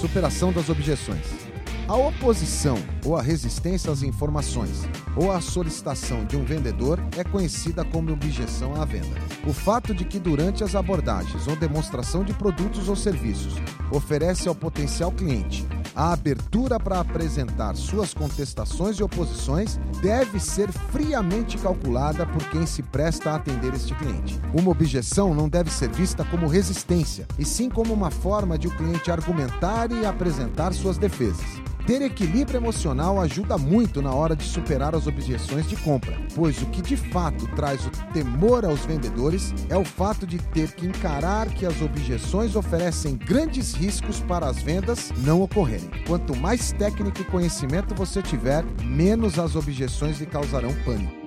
Superação das objeções. A oposição ou a resistência às informações ou à solicitação de um vendedor é conhecida como objeção à venda. O fato de que durante as abordagens ou demonstração de produtos ou serviços oferece ao potencial cliente a abertura para apresentar suas contestações e oposições deve ser friamente calculada por quem se presta a atender este cliente. Uma objeção não deve ser vista como resistência, e sim como uma forma de o cliente argumentar e apresentar suas defesas. Ter equilíbrio emocional ajuda muito na hora de superar as objeções de compra, pois o que de fato traz o temor aos vendedores é o fato de ter que encarar que as objeções oferecem grandes riscos para as vendas não ocorrerem. Quanto mais técnica e conhecimento você tiver, menos as objeções lhe causarão pânico.